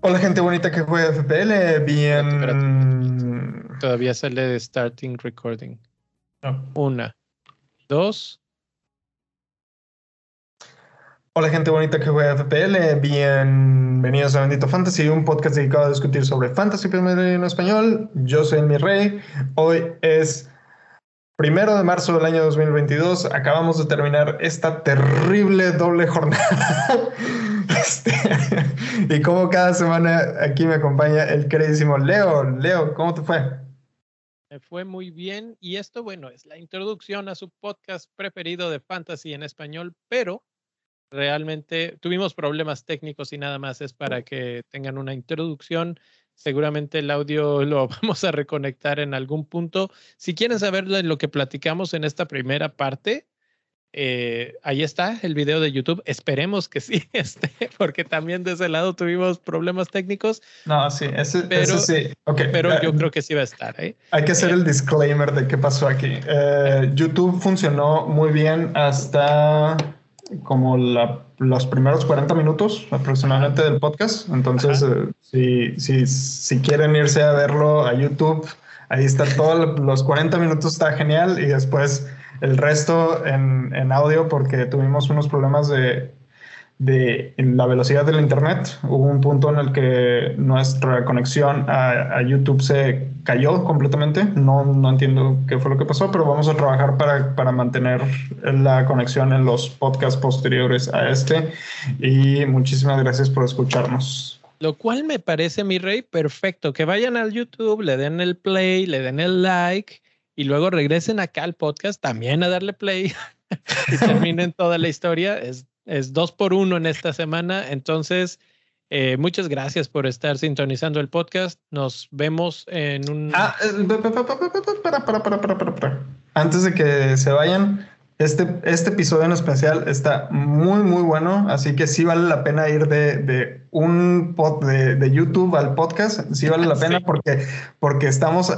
Hola gente bonita que juega FPL, bien... Todavía sale de starting recording. No. Una, dos. Hola gente bonita que juega FPL, bienvenidos a Bendito Fantasy, un podcast dedicado a discutir sobre Fantasy en español. Yo soy mi rey, hoy es primero de marzo del año 2022, acabamos de terminar esta terrible doble jornada. Este, y como cada semana aquí me acompaña el queridísimo Leo. Leo, ¿cómo te fue? Me fue muy bien y esto, bueno, es la introducción a su podcast preferido de fantasy en español, pero realmente tuvimos problemas técnicos y nada más es para que tengan una introducción. Seguramente el audio lo vamos a reconectar en algún punto. Si quieren saber lo que platicamos en esta primera parte, eh, ahí está el video de YouTube. Esperemos que sí esté, porque también de ese lado tuvimos problemas técnicos. No, sí, ese, pero, sí. pero yo creo que sí va a estar. ¿eh? Hay que hacer Eh, el disclaimer de qué pasó aquí. Eh, YouTube funcionó muy bien hasta como la- los primeros 40 minutos aproximadamente del podcast. Entonces, eh, si, si, si quieren irse a verlo a YouTube, ahí está todos los 40 minutos, está genial. Y después el resto en, en audio porque tuvimos unos problemas de, de la velocidad del internet. Hubo un punto en el que nuestra conexión a, a YouTube se cayó completamente. No, no entiendo qué fue lo que pasó, pero vamos a trabajar para, para mantener la conexión en los podcasts posteriores a este. Y muchísimas gracias por escucharnos. Lo cual me parece, mi rey, perfecto. Que vayan al YouTube, le den el play, le den el like y luego regresen acá al podcast también a darle play y terminen toda la historia. Es, es dos por uno en esta semana. Entonces, eh, muchas gracias por estar sintonizando el podcast. Nos vemos en un... Ah, eh, pa- pa- pa- pa- pa- pa- para, para, para, para, para, para. Antes de que se vayan, este, este episodio en especial está muy, muy bueno, así que sí vale la pena ir de, de un pod de, de YouTube al podcast, sí vale la pena Sí. porque, porque estamos,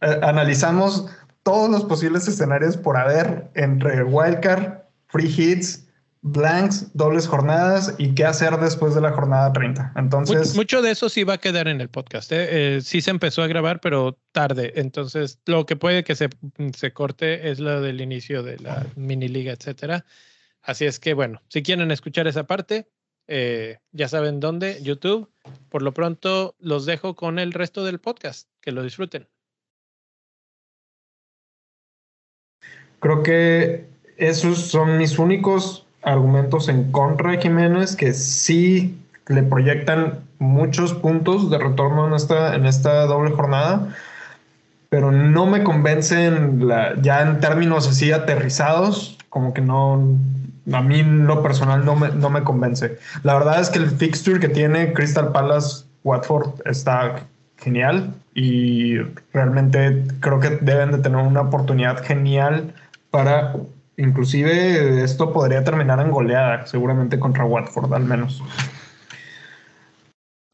eh, analizamos todos los posibles escenarios por haber entre wildcard, free hits, blanks, dobles jornadas y qué hacer después de la jornada 30. Mu- Entonces, Mucho de eso sí va a quedar en el podcast. ¿eh? Eh, sí se empezó a grabar, pero tarde. Entonces, lo que puede que se, se corte es lo del inicio de la mini liga, etcétera. Así es que, bueno, si quieren escuchar esa parte, eh, ya saben dónde, YouTube. Por lo pronto, los dejo con el resto del podcast. Que lo disfruten. Creo que esos son mis únicos argumentos en contra de Jiménez, que sí le proyectan muchos puntos de retorno en esta, en esta doble jornada, pero no me convencen la- ya en términos así aterrizados, como que no, a mí lo personal no me, no me convence. La verdad es que el fixture que tiene Crystal Palace Watford está genial y realmente creo que deben de tener una oportunidad genial para inclusive esto podría terminar en goleada seguramente contra Watford al menos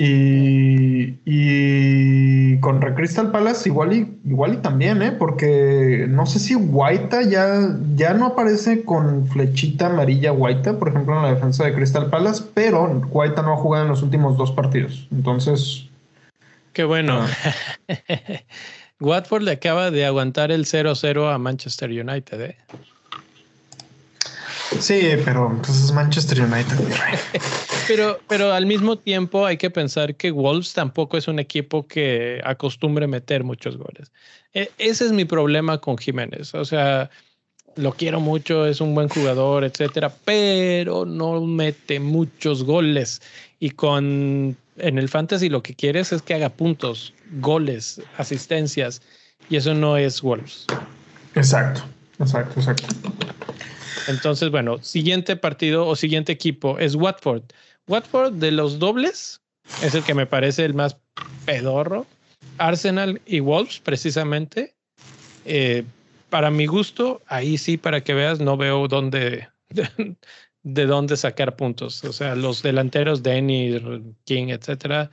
y, y contra Crystal Palace igual y, igual y también, ¿eh? porque no sé si Guaita ya, ya no aparece con flechita amarilla Guaita, por ejemplo, en la defensa de Crystal Palace, pero Guaita no ha jugado en los últimos dos partidos. Entonces, Qué bueno. Ah. Watford le acaba de aguantar el 0-0 a Manchester United. ¿eh? Sí, pero pues es Manchester United. Pero, pero al mismo tiempo hay que pensar que Wolves tampoco es un equipo que acostumbre meter muchos goles. E- ese es mi problema con Jiménez. O sea, lo quiero mucho, es un buen jugador, etcétera, pero no mete muchos goles. Y con en el fantasy lo que quieres es que haga puntos, goles, asistencias, y eso no es Wolves. Exacto, exacto, exacto. Entonces, bueno, siguiente partido o siguiente equipo es Watford. Watford de los dobles es el que me parece el más pedorro. Arsenal y Wolves, precisamente. Eh, para mi gusto, ahí sí, para que veas, no veo dónde, de, dónde sacar puntos. O sea, los delanteros, Denny, King, etcétera,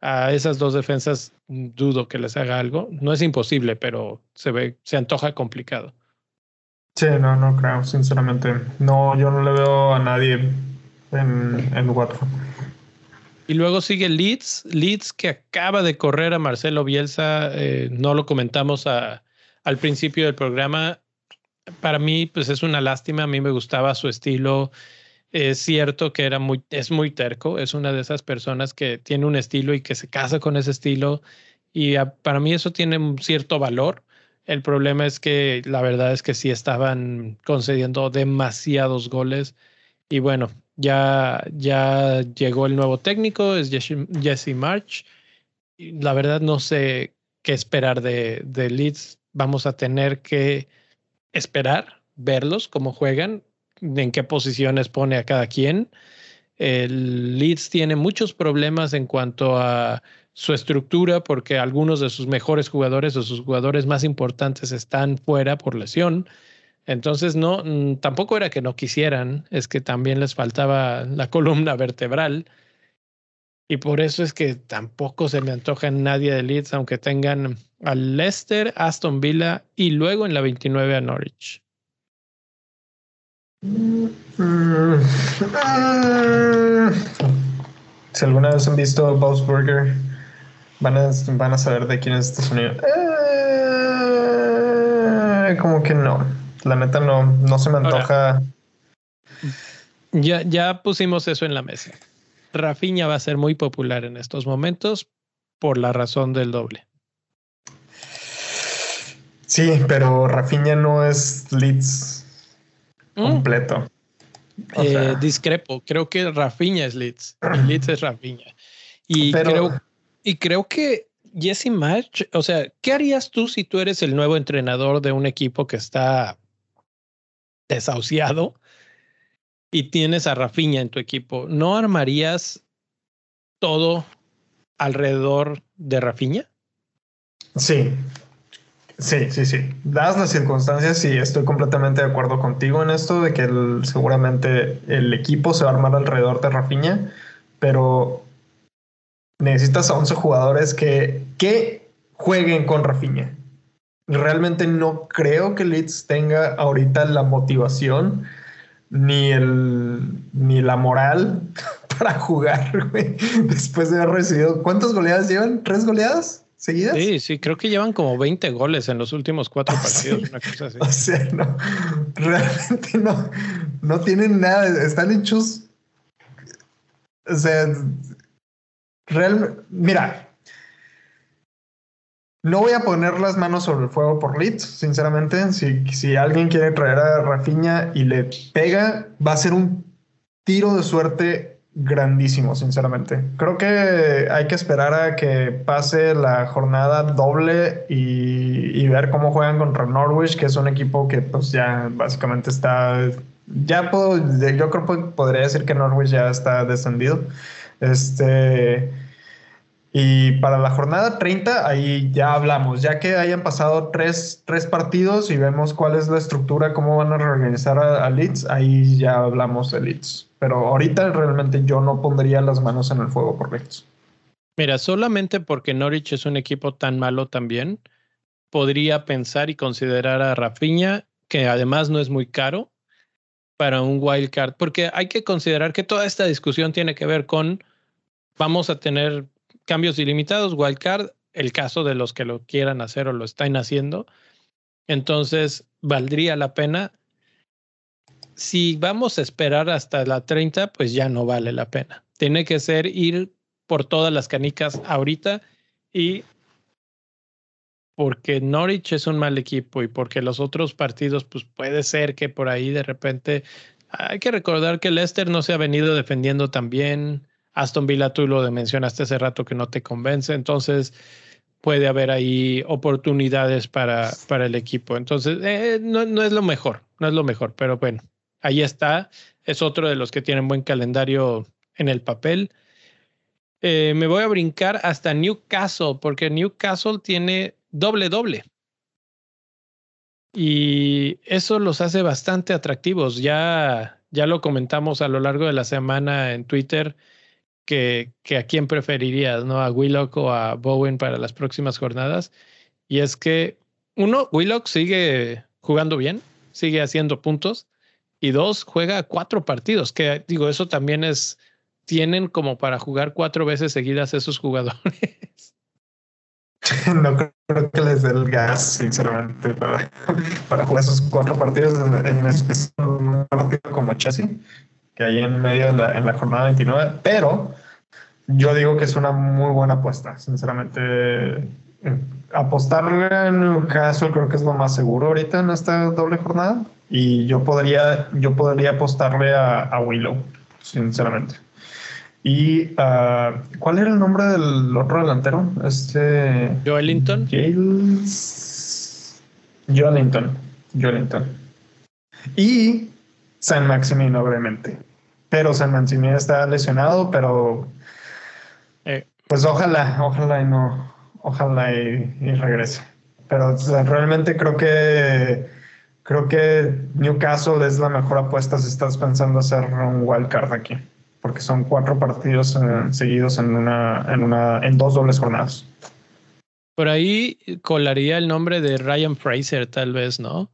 a esas dos defensas dudo que les haga algo. No es imposible, pero se ve, se antoja complicado. Sí, no, no creo, sinceramente. No, yo no le veo a nadie en, en Watford. Y luego sigue Leeds, Leeds que acaba de correr a Marcelo Bielsa, eh, no lo comentamos a, al principio del programa. Para mí, pues es una lástima, a mí me gustaba su estilo. Es cierto que era muy, es muy terco, es una de esas personas que tiene un estilo y que se casa con ese estilo. Y para mí eso tiene un cierto valor. El problema es que la verdad es que sí estaban concediendo demasiados goles. Y bueno, ya, ya llegó el nuevo técnico, es Jesse March. La verdad no sé qué esperar de, de Leeds. Vamos a tener que esperar, verlos, cómo juegan, en qué posiciones pone a cada quien. Leeds tiene muchos problemas en cuanto a su estructura porque algunos de sus mejores jugadores o sus jugadores más importantes están fuera por lesión. Entonces, no, mm, tampoco era que no quisieran, es que también les faltaba la columna vertebral. Y por eso es que tampoco se me antoja nadie de Leeds, aunque tengan al Leicester, Aston Villa y luego en la 29 a Norwich. Si alguna vez han visto Bob's Burger, van a, van a saber de quién es este sonido. Eh, como que no. La neta no, no se me antoja. ya, ya pusimos eso en la mesa. Rafinha va a ser muy popular en estos momentos por la razón del doble. Sí, pero Rafinha no es Leeds mm. completo. Eh, discrepo. Creo que Rafinha es Leeds. Leeds es Rafinha. Y creo, y creo que Jesse Match, o sea, ¿qué harías tú si tú eres el nuevo entrenador de un equipo que está desahuciado y tienes a Rafiña en tu equipo, ¿no armarías todo alrededor de Rafiña? Sí, sí, sí, sí. Dadas las circunstancias, sí, estoy completamente de acuerdo contigo en esto de que seguramente el equipo se va a armar alrededor de Rafiña, pero necesitas a 11 jugadores que, que jueguen con Rafiña realmente no creo que Leeds tenga ahorita la motivación ni el ni la moral para jugar, Después de haber recibido, ¿cuántas goleadas llevan? ¿Tres goleadas seguidas? Sí, sí, creo que llevan como 20 goles en los últimos cuatro partidos, una cosa así. O sea, no, realmente no, no tienen nada, están hechos. O sea, realmente, mira, no voy a poner las manos sobre el fuego por Leeds, sinceramente. Si, si alguien quiere traer a Rafinha y le pega, va a ser un tiro de suerte grandísimo, sinceramente. Creo que hay que esperar a que pase la jornada doble y, ver cómo juegan contra Norwich, que es un equipo que pues ya básicamente está... Ya puedo, yo creo que podría decir que Norwich ya está descendido. Este y para la jornada 30, ahí ya hablamos, ya que hayan pasado tres, tres partidos y vemos cuál es la estructura, cómo van a reorganizar a, Leeds, ahí ya hablamos de Leeds. Pero ahorita realmente yo no pondría las manos en el fuego por Leeds. Mira, solamente porque Norwich es un equipo tan malo también, podría pensar y considerar a Rafinha, que además no es muy caro para un wild card, porque hay que considerar que toda esta discusión tiene que ver con vamos a tener cambios ilimitados, wildcard, el caso de los que lo quieran hacer o lo están haciendo. Entonces, valdría la pena. Si vamos a esperar hasta la 30, pues ya no vale la pena. Tiene que ser ir por todas las canicas ahorita y porque Norwich es un mal equipo y porque los otros partidos, pues puede ser que por ahí de repente hay que recordar que Leicester no se ha venido defendiendo tan bien. Aston Villa, tú lo mencionaste hace rato que no te convence, entonces puede haber ahí oportunidades para, para el equipo. Entonces, eh, no, no, es lo mejor, no es lo mejor, pero bueno, ahí está. Es otro de los que tienen buen calendario en el papel. Eh, me voy a brincar hasta Newcastle, porque Newcastle tiene doble doble. Y eso los hace bastante atractivos. Ya, ya lo comentamos a lo largo de la semana en Twitter que, que a quién preferirías, ¿no? A Willock o a Bowen para las próximas jornadas. Y es que, uno, Willock sigue jugando bien, sigue haciendo puntos. Y dos, juega cuatro partidos, que digo, eso también es, tienen como para jugar cuatro veces seguidas esos jugadores. No creo que les dé el gas, sinceramente, para, para jugar esos cuatro partidos en, un partido como Chelsea que hay en medio en la, en la jornada 29, pero yo digo que es una muy buena apuesta, sinceramente. Eh, apostarle en Newcastle creo que es lo más seguro ahorita en esta doble jornada y yo podría, yo podría apostarle a, Willow, sinceramente. ¿Y uh, cuál era el nombre del otro delantero? Este. Joelinton. Joelinton. Joelinton. Y San Maximino, obviamente. Pero San Maximino está lesionado, pero eh. pues ojalá, ojalá y no, ojalá y, regrese. Pero realmente creo que creo que Newcastle es la mejor apuesta si estás pensando hacer un wild card aquí, porque son cuatro partidos eh, seguidos en una, en una, en dos dobles jornadas. Por ahí colaría el nombre de Ryan Fraser, tal vez, ¿no?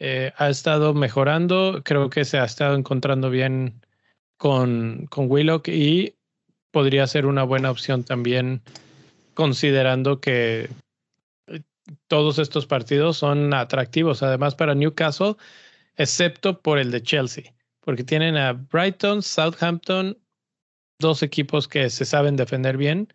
Eh, ha estado mejorando, creo que se ha estado encontrando bien con, con Willock y podría ser una buena opción también considerando que eh, todos estos partidos son atractivos, además para Newcastle, excepto por el de Chelsea, porque tienen a Brighton, Southampton, dos equipos que se saben defender bien,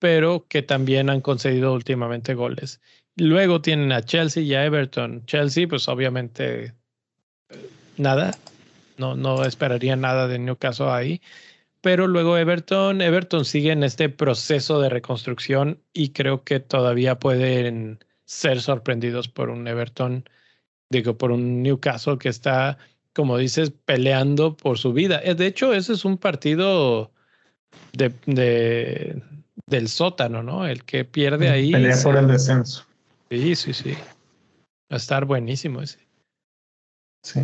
pero que también han concedido últimamente goles. Luego tienen a Chelsea y a Everton. Chelsea, pues obviamente nada. No, no esperaría nada de Newcastle ahí. Pero luego Everton, Everton sigue en este proceso de reconstrucción y creo que todavía pueden ser sorprendidos por un Everton, digo, por un Newcastle que está, como dices, peleando por su vida. Eh, de hecho, ese es un partido de, de del sótano, ¿no? El que pierde ahí. Pelea por el descenso. Sí, sí, sí. Va a estar buenísimo ese. Sí.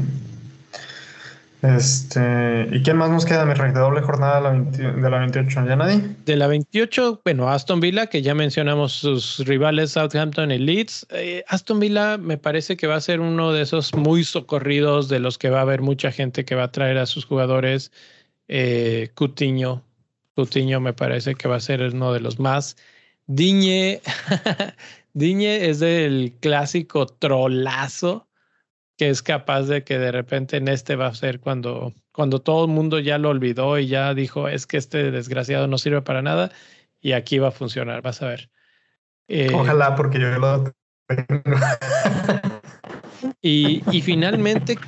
Este, ¿y quién más nos queda, mi rey? De doble jornada de la, 28, ¿ya nadie? De la 28, bueno, Aston Villa, que ya mencionamos sus rivales Southampton y Leeds. Eh, Aston Villa me parece que va a ser uno de esos muy socorridos de los que va a haber mucha gente que va a traer a sus jugadores. Eh, Cutiño, Cutiño me parece que va a ser uno de los más. Diñe, Diñe es del clásico trolazo que es capaz de que de repente en este va a ser cuando, cuando todo el mundo ya lo olvidó y ya dijo, es que este desgraciado no sirve para nada y aquí va a funcionar, vas a ver. Eh, Ojalá, porque yo lo y, y finalmente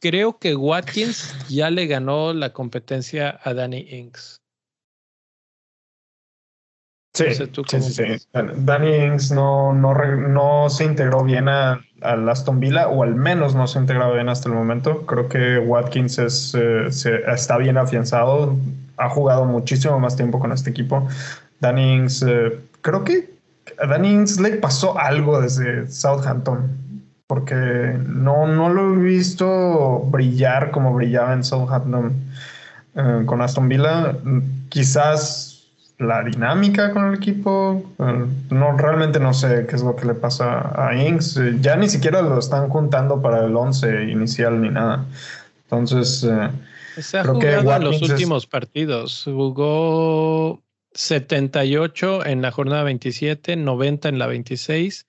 creo que Watkins ya le ganó la competencia a Danny Inks. Sí, sí, sí, Danny Ings no, no, no se integró bien a, Aston Villa, o al menos no se integrado bien hasta el momento. Creo que Watkins es, eh, está bien afianzado, ha jugado muchísimo más tiempo con este equipo. Danny Ings, eh, creo que a Danny Ings le pasó algo desde Southampton, porque no, no lo he visto brillar como brillaba en Southampton eh, con Aston Villa. Quizás la dinámica con el equipo. Eh, no, realmente no sé qué es lo que le pasa a Inks. Eh, ya ni siquiera lo están juntando para el 11 inicial ni nada. Entonces, eh, se ha jugado en los últimos partidos. Jugó 78 en la jornada 27, 90 en la 26,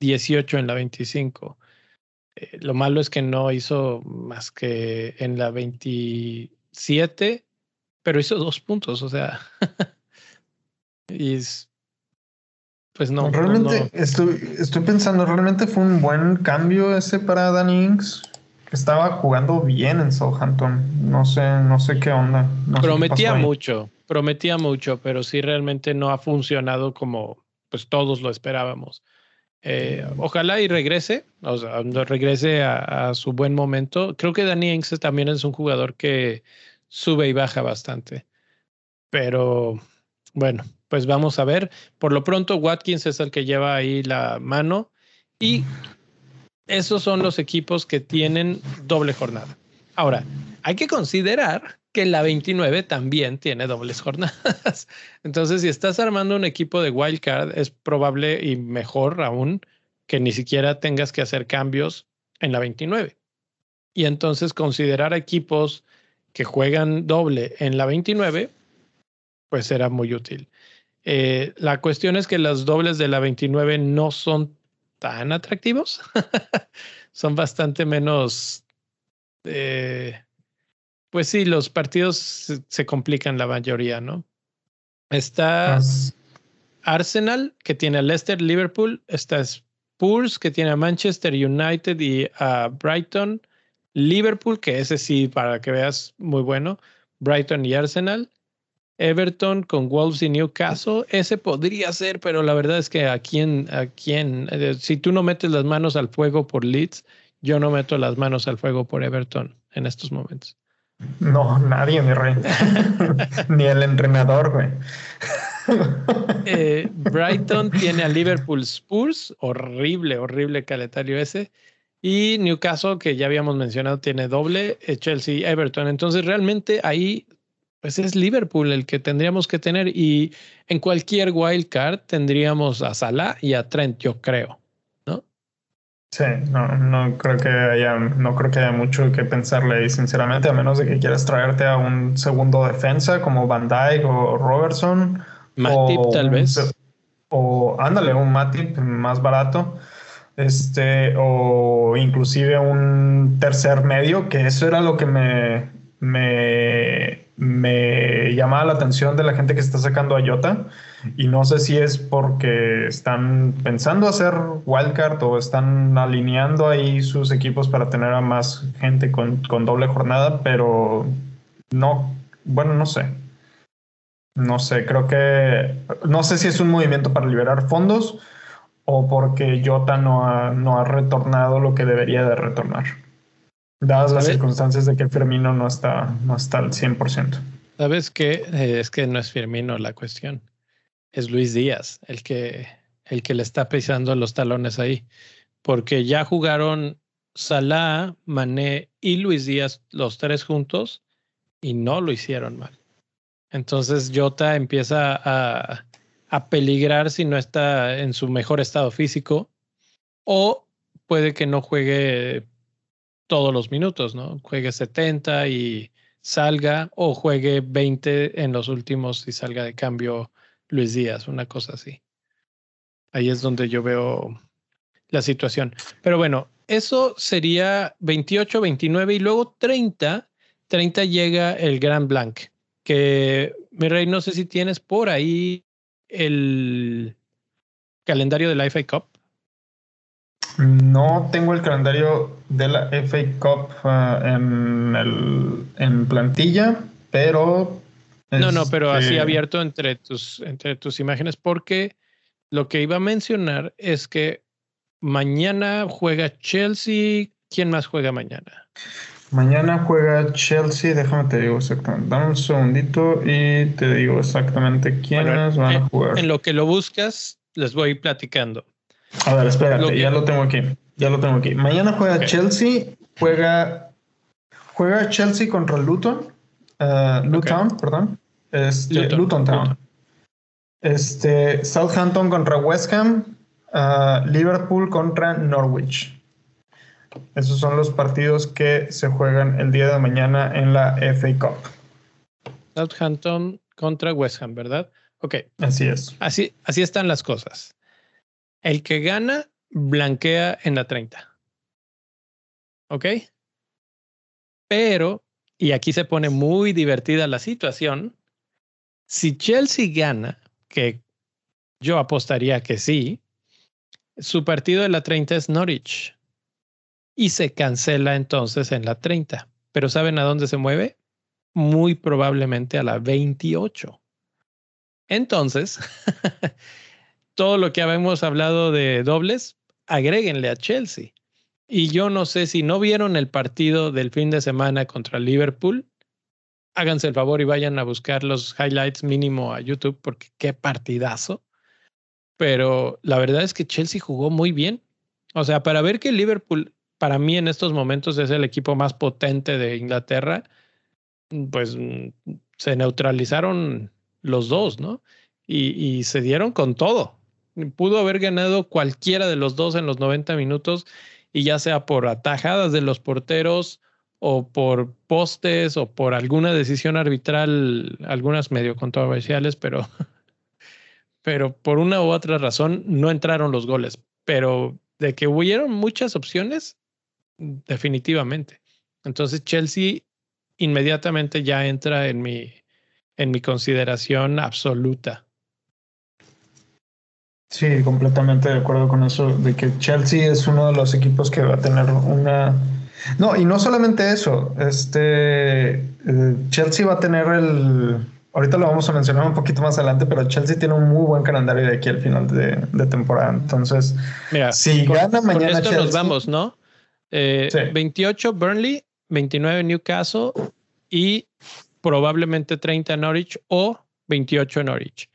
18 en la 25. lo malo es que no hizo más que en la 27, pero hizo dos puntos, o sea. Y pues no. Realmente Estoy, estoy pensando, realmente fue un buen cambio ese para Danny Ings. Estaba jugando bien en Southampton. No sé, no sé qué onda. prometía mucho, prometía mucho, pero sí realmente no ha funcionado como pues todos lo esperábamos. Eh, ojalá y regrese, o sea, regrese a, a, su buen momento. Creo que Danny Ings también es un jugador que sube y baja bastante. Pero bueno, pues vamos a ver. Por lo pronto, Watkins es el que lleva ahí la mano y esos son los equipos que tienen doble jornada. Ahora, hay que considerar que la 29 también tiene dobles jornadas. Entonces, si estás armando un equipo de wildcard, es probable y mejor aún que ni siquiera tengas que hacer cambios en la 29. Y entonces considerar equipos que juegan doble en la 29, pues será muy útil. Eh, la cuestión es que los dobles de la 29 no son tan atractivos. son bastante menos eh, pues sí, los partidos se, complican la mayoría, ¿no? Está Arsenal, que tiene a Leicester, Liverpool. Está Spurs, que tiene a Manchester United y a Brighton. Liverpool, que ese sí, para que veas, muy bueno. Brighton y Arsenal. Everton con Wolves y Newcastle. Ese podría ser, pero la verdad es que a quién, a quién, eh, si tú no metes las manos al fuego por Leeds, yo no meto las manos al fuego por Everton en estos momentos. No, nadie, mi rey. Ni el entrenador, güey. Eh, Brighton tiene a Liverpool Spurs, horrible, horrible calendario ese. Y Newcastle, que ya habíamos mencionado, tiene doble, eh, Chelsea, Everton. Entonces, realmente ahí, pues es Liverpool el que tendríamos que tener. Y en cualquier wild card tendríamos a Salah y a Trent, yo creo. Sí, no, no creo que haya, no creo que haya mucho que pensarle ahí, sinceramente, a menos de que quieras traerte a un segundo defensa como Van Dyke o Robertson. Matip, tal vez. O ándale, un Matip más barato. Este, o inclusive un tercer medio, que eso era lo que me, me, me llamaba la atención de la gente que está sacando a Jota y no sé si es porque están pensando hacer wildcard o están alineando ahí sus equipos para tener a más gente con, doble jornada, pero no, bueno, no sé. No sé, creo que no sé si es un movimiento para liberar fondos o porque Jota no ha, no ha retornado lo que debería de retornar, dadas las circunstancias de que Firmino no está, no está al 100%. ¿Sabes qué? Eh, es que no es Firmino la cuestión es Luis Díaz el que, el que le está pisando los talones ahí, porque ya jugaron Salah, Mané y Luis Díaz los tres juntos y no lo hicieron mal. Entonces Jota empieza a, a peligrar si no está en su mejor estado físico o puede que no juegue todos los minutos, ¿no? Juegue 70 y salga o juegue 20 en los últimos y salga de cambio Luis Díaz, una cosa así. Ahí es donde yo veo la situación. Pero bueno, eso sería 28, 29 y luego 30. 30 llega el Gran Blanc, que mi rey, no sé si tienes por ahí el calendario de la FA Cup. No tengo el calendario de la FA Cup ah, en, el, en plantilla, pero no, no, pero así este abierto entre tus, entre tus imágenes, porque lo que iba a mencionar es que mañana juega Chelsea. ¿Quién más juega mañana? Mañana juega Chelsea, déjame te digo exactamente. Dame un segundito y te digo exactamente quiénes van a jugar. En lo que lo buscas, les voy platicando. A ver, espérate, ya lo tengo aquí. Ya lo tengo aquí. Mañana juega Chelsea, juega, juega Chelsea contra Luton. Uh, Luton, perdón. Este, Luton, Town. Este, Southampton contra West Ham. Uh, Liverpool contra Norwich. Esos son los partidos que se juegan el día de mañana en la FA Cup. Southampton contra West Ham, ¿verdad? Ok. Así es. Así, así están las cosas. El que gana blanquea en la 30. ¿Ok? Pero y aquí se pone muy divertida la situación. Si Chelsea gana, que yo apostaría que sí, su partido de la 30 es Norwich y se cancela entonces en la 30. Pero ¿saben a dónde se mueve? Muy probablemente a la 28. Entonces, todo lo que habíamos hablado de dobles, agréguenle a Chelsea. Y yo no sé si no vieron el partido del fin de semana contra Liverpool. Háganse el favor y vayan a buscar los highlights mínimo a YouTube porque qué partidazo. Pero la verdad es que Chelsea jugó muy bien. O sea, para ver que Liverpool para mí en estos momentos es el equipo más potente de Inglaterra, pues se neutralizaron los dos, ¿no? Y, y, se dieron con todo. Pudo haber ganado cualquiera de los dos en los 90 minutos y ya sea por atajadas de los porteros o por postes o por alguna decisión arbitral, algunas medio controversiales, pero, pero por una u otra razón no entraron los goles. Pero de que hubieron muchas opciones, definitivamente. Entonces Chelsea inmediatamente ya entra en mi, en mi consideración absoluta. Sí, completamente de acuerdo con eso, de que Chelsea es uno de los equipos que va a tener una... No, y no solamente eso, este, eh, Chelsea va a tener el... Ahorita lo vamos a mencionar un poquito más adelante, pero Chelsea tiene un muy buen calendario de aquí al final de, temporada. Entonces, Mira, si gana mañana... esto nos vamos, ¿no? 28 eh, Burnley, 29 Newcastle y probablemente 30 Norwich o 28 Norwich.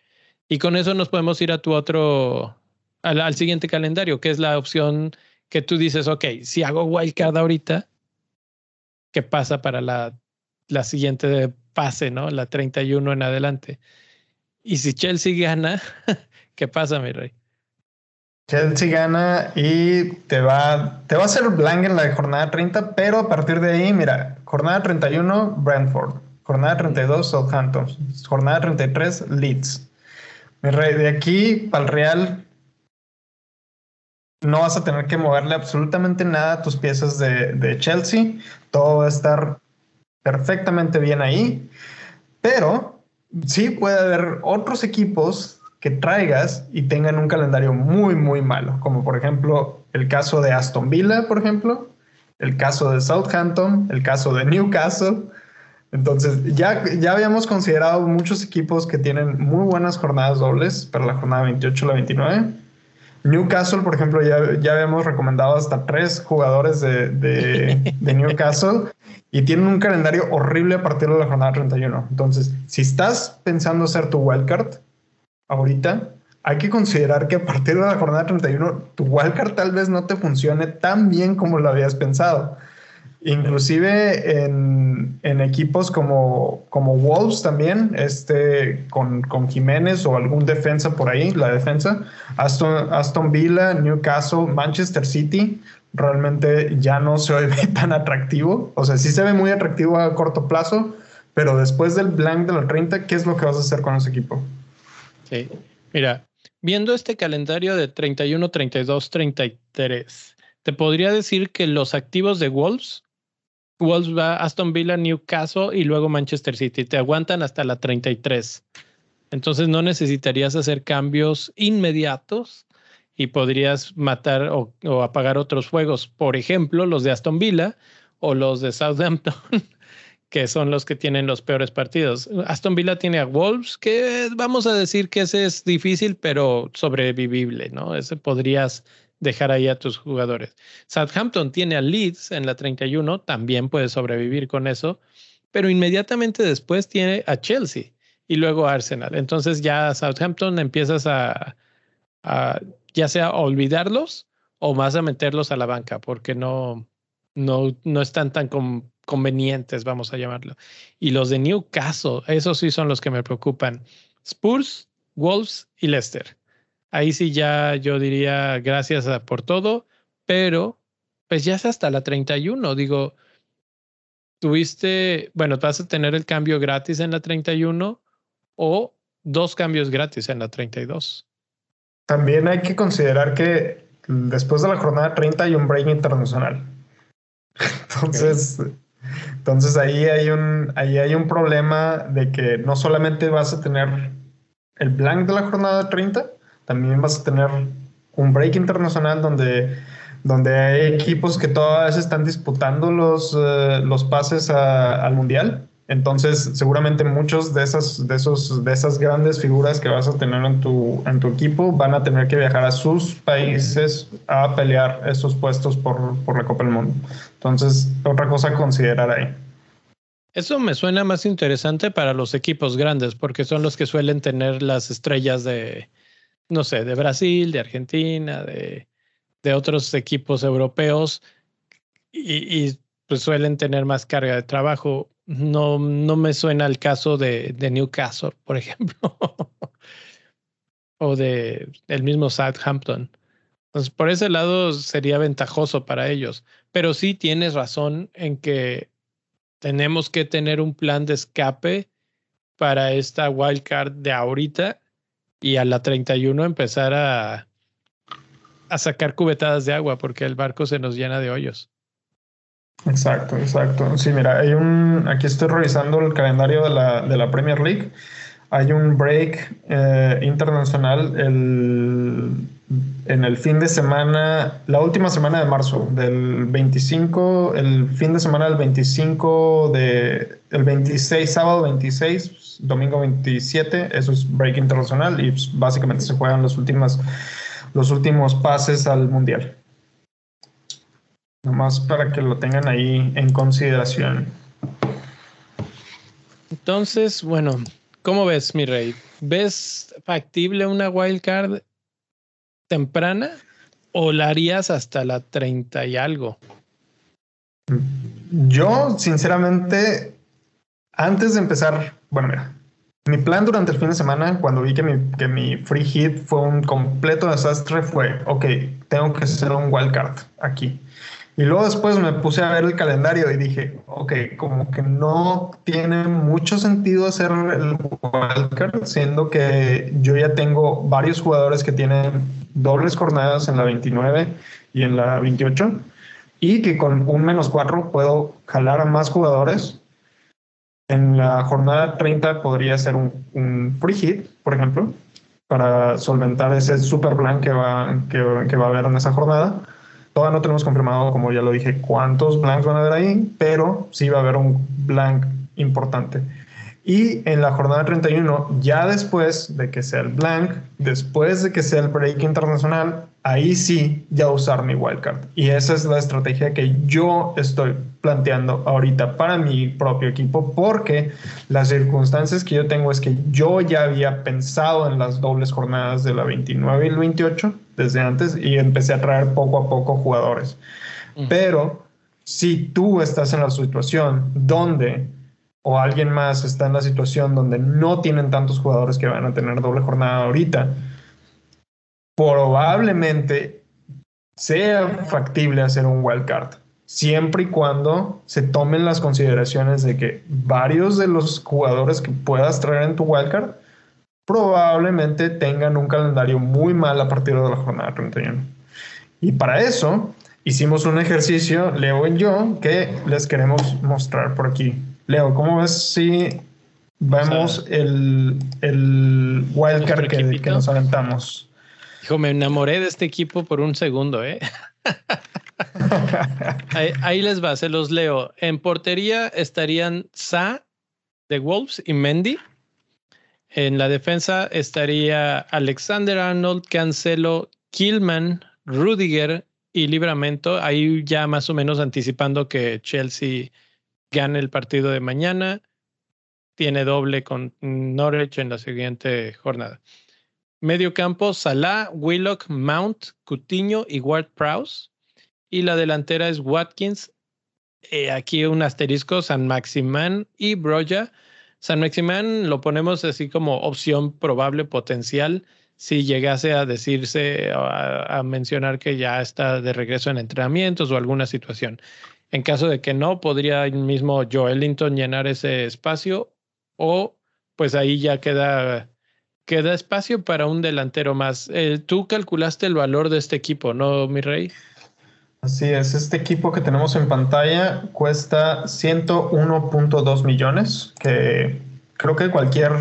Y con eso nos podemos ir a tu otro, al, siguiente calendario, que es la opción que tú dices, ok, si hago wildcard ahorita, ¿qué pasa para la, la siguiente fase, no? La 31 en adelante. Y si Chelsea gana, ¿qué pasa, mi rey? Chelsea gana y te va, te va a hacer blank en la jornada 30, pero a partir de ahí, mira, jornada 31, Brentford, jornada 32, Southampton, jornada 33, Leeds. De aquí para el Real no vas a tener que moverle absolutamente nada a tus piezas de, de Chelsea, todo va a estar perfectamente bien ahí, pero sí puede haber otros equipos que traigas y tengan un calendario muy, muy malo, como por ejemplo el caso de Aston Villa, por ejemplo, el caso de Southampton, el caso de Newcastle. Entonces, ya, ya habíamos considerado muchos equipos que tienen muy buenas jornadas dobles para la jornada 28 la 29. Newcastle, por ejemplo, ya, ya habíamos recomendado hasta tres jugadores de, de, de Newcastle y tienen un calendario horrible a partir de la jornada 31. Entonces, si estás pensando hacer tu wildcard, ahorita, hay que considerar que a partir de la jornada 31 tu wildcard tal vez no te funcione tan bien como lo habías pensado. Inclusive en, equipos como, como Wolves también, este, con, con, Jiménez o algún defensa por ahí, la defensa, Aston, Aston Villa, Newcastle, Manchester City, realmente ya no se ve tan atractivo. O sea, sí se ve muy atractivo a corto plazo, pero después del blank de la 30, ¿qué es lo que vas a hacer con ese equipo? Sí. Mira, viendo este calendario de 31, 32, 33, te podría decir que los activos de Wolves, Wolves va Aston Villa, Newcastle y luego Manchester City, te aguantan hasta la 33. Entonces no necesitarías hacer cambios inmediatos y podrías matar o, o apagar otros fuegos. Por ejemplo, los de Aston Villa o los de Southampton que son los que tienen los peores partidos. Aston Villa tiene a Wolves, que vamos a decir que ese es difícil, pero sobrevivible, ¿no? Ese podrías dejar ahí a tus jugadores. Southampton tiene a Leeds en la 31, también puede sobrevivir con eso, pero inmediatamente después tiene a Chelsea y luego a Arsenal. Entonces ya Southampton empiezas a, ya sea olvidarlos o más a meterlos a la banca, porque no, no, no están tan convenientes, vamos a llamarlo. Y los de Newcastle, esos sí son los que me preocupan. Spurs, Wolves y Leicester. Ahí sí ya yo diría gracias por todo, pero pues ya es hasta la 31. Digo, tuviste, bueno, vas a tener el cambio gratis en la 31 o dos cambios gratis en la 32. También hay que considerar que después de la jornada 30 hay un break internacional. Entonces, entonces ahí hay un, ahí hay un problema de que no solamente vas a tener el blank de la jornada 30, también vas a tener un break internacional donde, donde hay equipos que todavía están disputando los, eh, los pases al mundial. Entonces, seguramente muchos de esas, de esos, de esas grandes figuras que vas a tener en tu, en tu equipo van a tener que viajar a sus países a pelear esos puestos por, por la Copa del Mundo. Entonces, otra cosa a considerar ahí. Eso me suena más interesante para los equipos grandes, porque son los que suelen tener las estrellas de, no sé, de Brasil, de Argentina, de, de otros equipos europeos y, pues suelen tener más carga de trabajo no, no me suena el caso de, de Newcastle, por ejemplo, o de el mismo Southampton. Entonces, por ese lado sería ventajoso para ellos. Pero sí tienes razón en que tenemos que tener un plan de escape para esta wildcard de ahorita y a la 31 empezar a, a sacar cubetadas de agua porque el barco se nos llena de hoyos. Exacto, exacto. Sí, mira, hay un, aquí estoy revisando el calendario de la, de la Premier League. Hay un break eh, internacional el, en el fin de semana, la última semana de marzo, del 25, el fin de semana del 25 de, el 26, sábado 26, domingo 27, eso es break internacional y pues, básicamente se juegan los últimos, los últimos pases al mundial. Nomás para que lo tengan ahí en consideración. Entonces, bueno, ¿cómo ves, mi rey? ¿Ves factible una wildcard temprana o la harías hasta la 30 y algo? Yo, sinceramente, antes de empezar, bueno, mira, mi plan durante el fin de semana, cuando vi que mi, que mi free hit fue un completo desastre, fue, ok, tengo que hacer un wildcard aquí. Y luego después me puse a ver el calendario y dije, ok, como que no tiene mucho sentido hacer el wildcard, siendo que yo ya tengo varios jugadores que tienen dobles jornadas en la 29 y en la 28, y que con un menos 4 puedo jalar a más jugadores. En la jornada 30 podría ser un, un free hit, por ejemplo, para solventar ese super plan que va, que, que va a haber en esa jornada Todavía no tenemos confirmado, como ya lo dije, cuántos blanks van a haber ahí, pero sí va a haber un blank importante. Y en la jornada 31, ya después de que sea el blank, después de que sea el break internacional, ahí sí ya usar mi wildcard. Y esa es la estrategia que yo estoy planteando ahorita para mi propio equipo, porque las circunstancias que yo tengo es que yo ya había pensado en las dobles jornadas de la 29 y el 28 desde antes y empecé a traer poco a poco jugadores. Pero si tú estás en la situación donde o alguien más está en la situación donde no tienen tantos jugadores que van a tener doble jornada ahorita, probablemente sea factible hacer un wildcard, siempre y cuando se tomen las consideraciones de que varios de los jugadores que puedas traer en tu wildcard probablemente tengan un calendario muy mal a partir de la jornada 31. Y para eso hicimos un ejercicio, Leo y yo, que les queremos mostrar por aquí. Leo, ¿cómo ves si vemos el, el wildcard que, que, nos aventamos? Hijo, me enamoré de este equipo por un segundo, ¿eh? ahí, les va, se los leo. En portería estarían Sa de Wolves y Mendy. En la defensa estaría Alexander Arnold, Cancelo, Killman, Rudiger y Libramento. Ahí ya más o menos anticipando que Chelsea gane el partido de mañana. Tiene doble con Norwich en la siguiente jornada. Medio campo, Salah, Willock, Mount, Cutiño y Ward Prowse. Y la delantera es Watkins. Eh, aquí un asterisco, San Maximán y Broya. San Maximán lo ponemos así como opción probable potencial si llegase a decirse, a, a, mencionar que ya está de regreso en entrenamientos o alguna situación. En caso de que no, podría el mismo Joelinton llenar ese espacio o pues ahí ya queda queda espacio para un delantero más. Eh, tú calculaste el valor de este equipo, ¿no, mi rey? Así es, este equipo que tenemos en pantalla cuesta 101.2 millones, que creo que cualquier,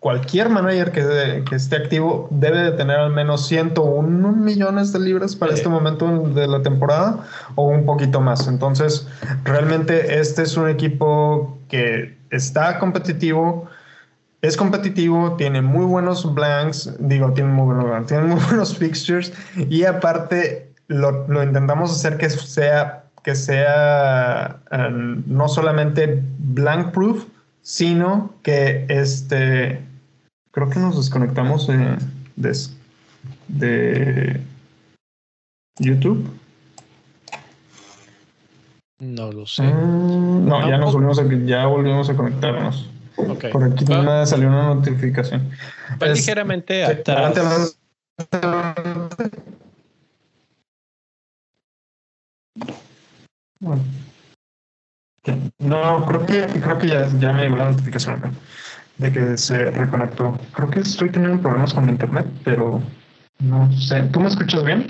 cualquier manager que, que, esté activo debe de tener al menos 101 millones de libras para este momento de la temporada o un poquito más. Entonces, realmente este es un equipo que está competitivo, es competitivo, tiene muy buenos blanks, digo, tiene muy buenos, tiene muy buenos fixtures y aparte lo, lo intentamos hacer que sea, que sea um, no solamente blank proof, sino que este, creo que nos desconectamos de, de, de YouTube. No lo sé. Mm, no, ya nos volvimos a, ya volvimos a conectarnos. Por aquí me salió una notificación. Va ligeramente atrás. No, creo que, creo que ya, ya me llegó la notificación de que se reconectó. Creo que estoy teniendo problemas con internet, pero no sé. ¿Tú me escuchas bien?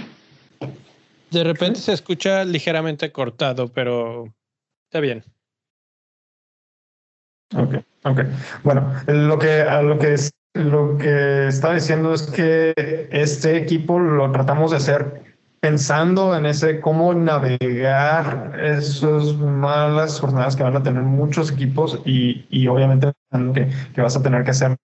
De repente se escucha ligeramente cortado, pero está bien. Ok, ok. Bueno, lo que, lo que, lo que estaba diciendo es que este equipo lo tratamos de hacer pensando en ese cómo navegar esas malas jornadas que van a tener muchos equipos y, y obviamente que, que, vas a tener que hacer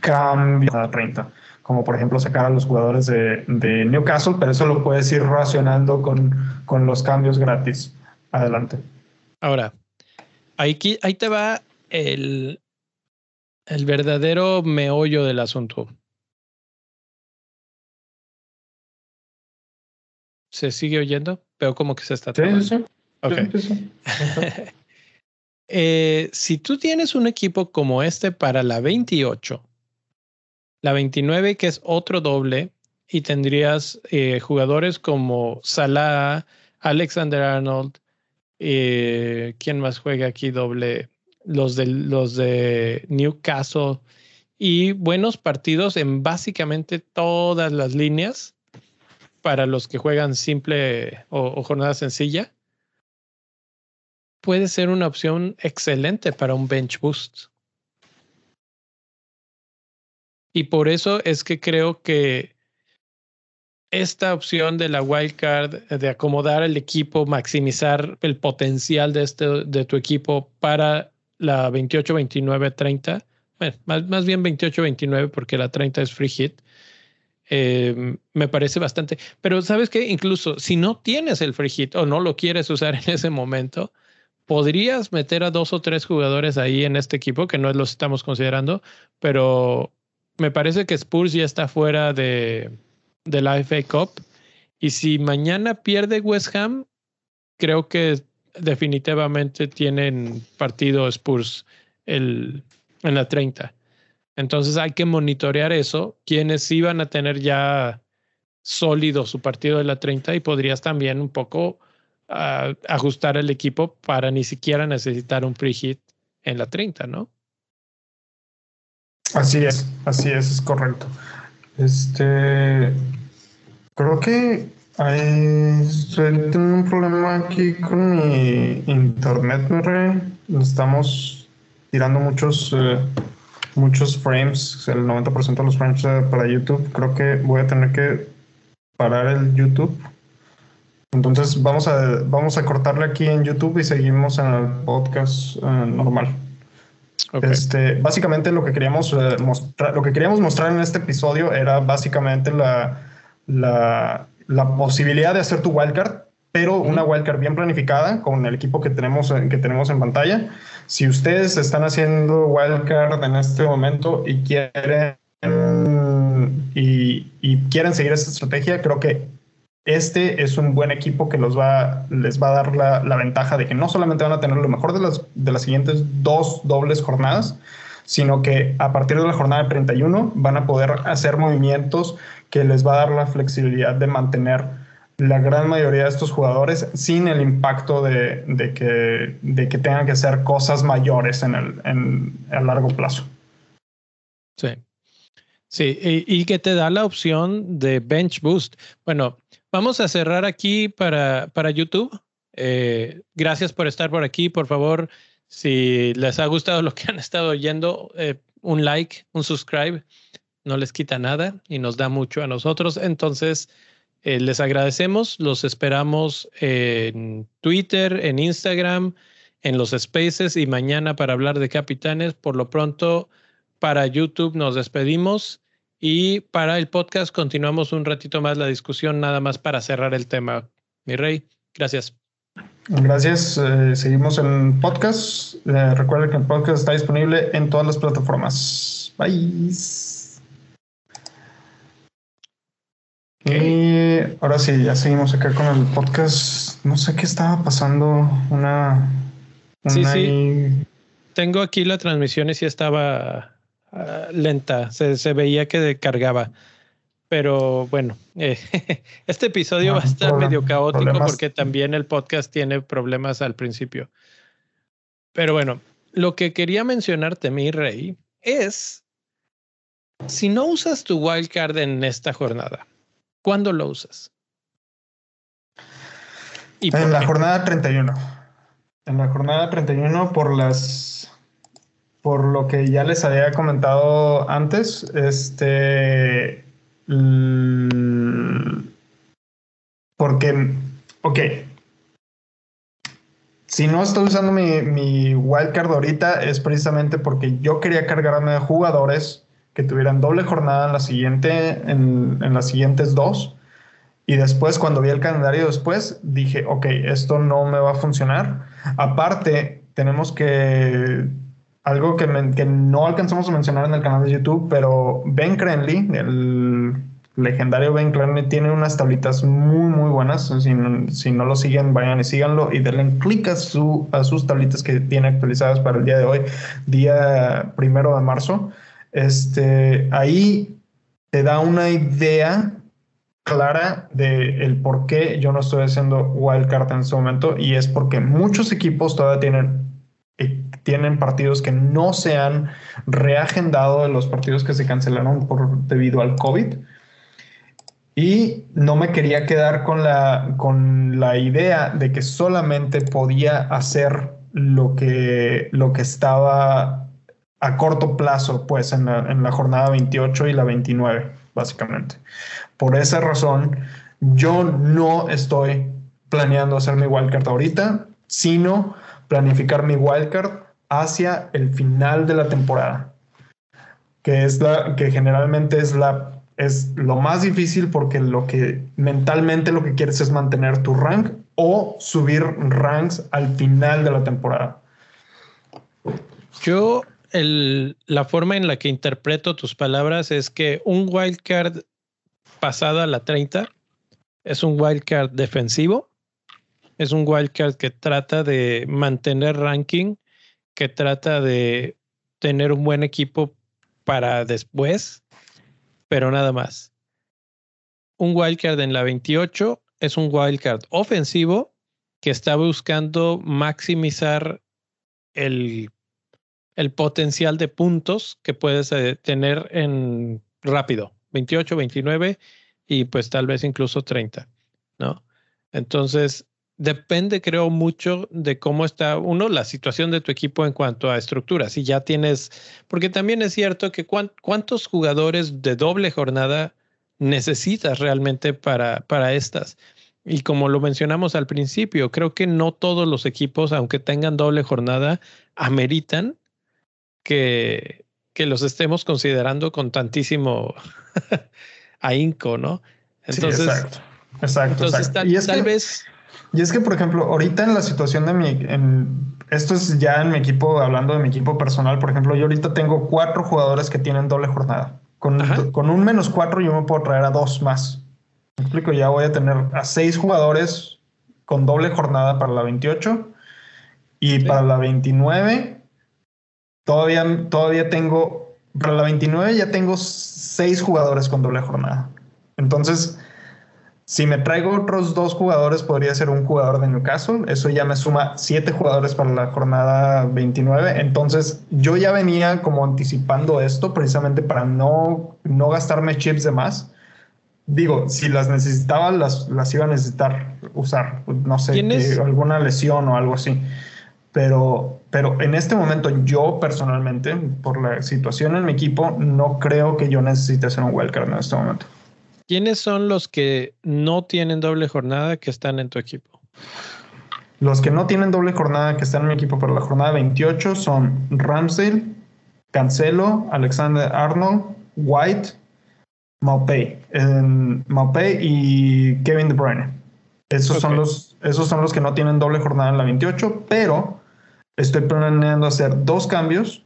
cambios a 30, como por ejemplo sacar a los jugadores de, de, Newcastle, pero eso lo puedes ir racionando con, con los cambios gratis. Adelante. Ahora, ahí, ahí te va el, el verdadero meollo del asunto. ¿Se sigue oyendo? Veo como que se está sí, eh, si tú tienes un equipo como este para la 28, la 29 que es otro doble y tendrías eh, jugadores como Salah, Alexander Arnold, eh, ¿quién más juega aquí doble? Los de, los de Newcastle. Y buenos partidos en básicamente todas las líneas para los que juegan simple o, jornada sencilla, puede ser una opción excelente para un bench boost. Y por eso es que creo que esta opción de la wildcard, de acomodar el equipo, maximizar el potencial de, este, de tu equipo para la 28, 29, 30, bueno, más, más bien 28, 29 porque la 30 es free hit, eh, me parece bastante. Pero sabes que incluso si no tienes el free hit o no lo quieres usar en ese momento, podrías meter a dos o tres jugadores ahí en este equipo que no los estamos considerando, pero me parece que Spurs ya está fuera de, de la FA Cup. Y si mañana pierde West Ham, creo que definitivamente tienen partido Spurs el, en la 30. Entonces hay que monitorear eso, quienes iban a tener ya sólido su partido de la 30 y podrías también un poco uh, ajustar el equipo para ni siquiera necesitar un free hit en la 30, ¿no? Así es, así es, es correcto. Este, creo que hay tengo un problema aquí con mi internet, me Estamos tirando muchos eh, muchos frames, el 90% de los frames para YouTube. Creo que voy a tener que parar el YouTube. Entonces vamos a, vamos a cortarle aquí en YouTube y seguimos en el podcast eh, normal. Este, básicamente lo que queríamos eh, mostrar, lo que queríamos mostrar en este episodio era básicamente la, la, la posibilidad de hacer tu wildcard, pero una wildcard bien planificada con el equipo que tenemos, que tenemos en pantalla. Si ustedes están haciendo wildcard en este momento y quieren, y, quieren seguir esta estrategia, creo que este es un buen equipo que los va, les va a dar la, ventaja de que no solamente van a tener lo mejor de las, de las siguientes dos dobles jornadas, sino que a partir de la jornada 31 van a poder hacer movimientos que les va a dar la flexibilidad de mantener la gran mayoría de estos jugadores sin el impacto de, que, de que tengan que hacer cosas mayores en el, en, largo plazo. Sí. Sí, y, que te da la opción de Bench Boost. Bueno, vamos a cerrar aquí para, para YouTube. Eh, gracias por estar por aquí. Por favor, si les ha gustado lo que han estado oyendo, eh, un like, un subscribe, no les quita nada y nos da mucho a nosotros. Entonces, eh, les agradecemos, los esperamos en Twitter, en Instagram, en los spaces y mañana para hablar de capitanes. Por lo pronto, para YouTube nos despedimos y para el podcast continuamos un ratito más la discusión, nada más para cerrar el tema. Mi rey, gracias. Gracias. Eh, seguimos en podcast. Eh, recuerden que el podcast está disponible en todas las plataformas. Bye. Que ahora sí, ya seguimos acá con el podcast. No sé qué estaba pasando. Una. sí, sí. Tengo aquí la transmisión y sí estaba ah, lenta. Se, se, veía que cargaba. Pero bueno, eh, este episodio va a estar medio caótico porque también el podcast tiene problemas al principio. Pero bueno, lo que quería mencionarte, mi rey, es si no usas tu wildcard en esta jornada, ¿cuándo lo usas? en la jornada 31. En la jornada 31 por las por lo que ya les había comentado antes, este porque ok, si no estoy usando mi, mi wildcard ahorita es precisamente porque yo quería cargarme de jugadores que tuvieran doble jornada en la siguiente, en, en, las siguientes dos. Y después, cuando vi el calendario después, dije, ok, esto no me va a funcionar. Aparte, tenemos que, algo que, que no alcanzamos a mencionar en el canal de YouTube, pero Ben Crenly, el legendario Ben Clanley tiene unas tablitas muy, muy buenas. Si, no lo siguen, vayan y síganlo y denle clic a, su, a sus tablitas que tiene actualizadas para el día de hoy, día primero de marzo. Este, ahí te da una idea clara de el por qué yo no estoy haciendo wildcard en este momento y es porque muchos equipos todavía tienen eh, tienen partidos que no se han reagendado de los partidos que se cancelaron por debido al COVID. Y no me quería quedar con la, con la idea de que solamente podía hacer lo que, lo que estaba a corto plazo, pues en la, en la jornada 28 y la 29, básicamente. Por esa razón, yo no estoy planeando hacer mi wildcard ahorita, sino planificar mi wildcard hacia el final de la temporada, que es la que generalmente es la es lo más difícil porque lo que mentalmente lo que quieres es mantener tu rank o subir ranks al final de la temporada. Yo, el, la forma en la que interpreto tus palabras es que un wildcard pasada la 30 es un wildcard defensivo, es un wildcard que trata de mantener ranking, que trata de tener un buen equipo para después pero nada más. Un wildcard en la 28 es un wildcard ofensivo que está buscando maximizar el, el potencial de puntos que puedes eh, tener en rápido, 28, 29 y pues tal vez incluso 30, ¿no? Entonces, depende, creo, mucho de cómo está, uno, la situación de tu equipo en cuanto a estructura. Si ya tienes, porque también es cierto que cuántos jugadores de doble jornada necesitas realmente para, para estas. Y como lo mencionamos al principio, creo que no todos los equipos, aunque tengan doble jornada, ameritan que, que los estemos considerando con tantísimo ahínco, ¿no? Entonces, exacto, exacto. Entonces, Tal, vez y es que, por ejemplo, ahorita en la situación de mi, en, esto es ya en mi equipo, hablando de mi equipo personal, por ejemplo, yo ahorita tengo cuatro jugadores que tienen doble jornada. Con, con un menos cuatro yo me puedo traer a dos más. Me explico, ya voy a tener a seis jugadores con doble jornada para la 28 y para la 29 todavía, todavía tengo, para la 29 ya tengo seis jugadores con doble jornada. Entonces, si me traigo otros dos jugadores, podría ser un jugador de Newcastle. Eso ya me suma siete jugadores para la jornada 29. Entonces, yo ya venía como anticipando esto precisamente para no, no gastarme chips de más. Digo, si las necesitaba, las, las iba a necesitar usar. No sé, alguna lesión o algo así. Pero, pero en este momento, yo personalmente, por la situación en mi equipo, no creo que yo necesite hacer un wildcard en este momento. ¿Quiénes son los que no tienen doble jornada que están en tu equipo? Los que no tienen doble jornada que están en mi equipo para la jornada 28 son Ramsdale, Cancelo, Alexander Arnold, White, Maupay, Maupay y Kevin De Bruyne. Esos, son los, esos son los que no tienen doble jornada en la 28, pero estoy planeando hacer dos cambios.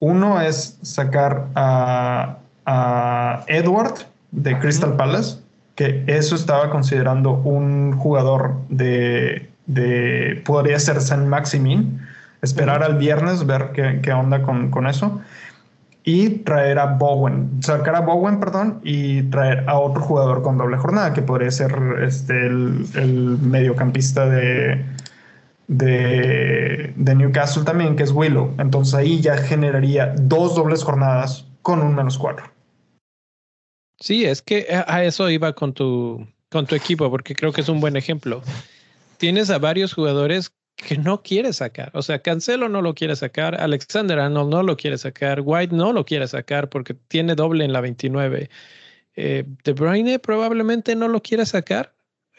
Uno es sacar a, a Edward de Crystal Palace que eso estaba considerando un jugador de, de podría ser San Maximin, esperar al viernes, ver qué, qué onda con, con, eso, y traer a Bowen, sacar a Bowen, perdón, y traer a otro jugador con doble jornada, que podría ser este, el, el mediocampista de, de, de, Newcastle también, que es Willow. Entonces ahí ya generaría dos dobles jornadas con un menos cuatro. Sí, es que a eso iba con tu, con tu equipo, porque creo que es un buen ejemplo. Tienes a varios jugadores que no quiere sacar. O sea, Cancelo no lo quiere sacar, Alexander Arnold no lo quiere sacar, White no lo quiere sacar porque tiene doble en la 29. Eh, de Bruyne probablemente no lo quiere sacar.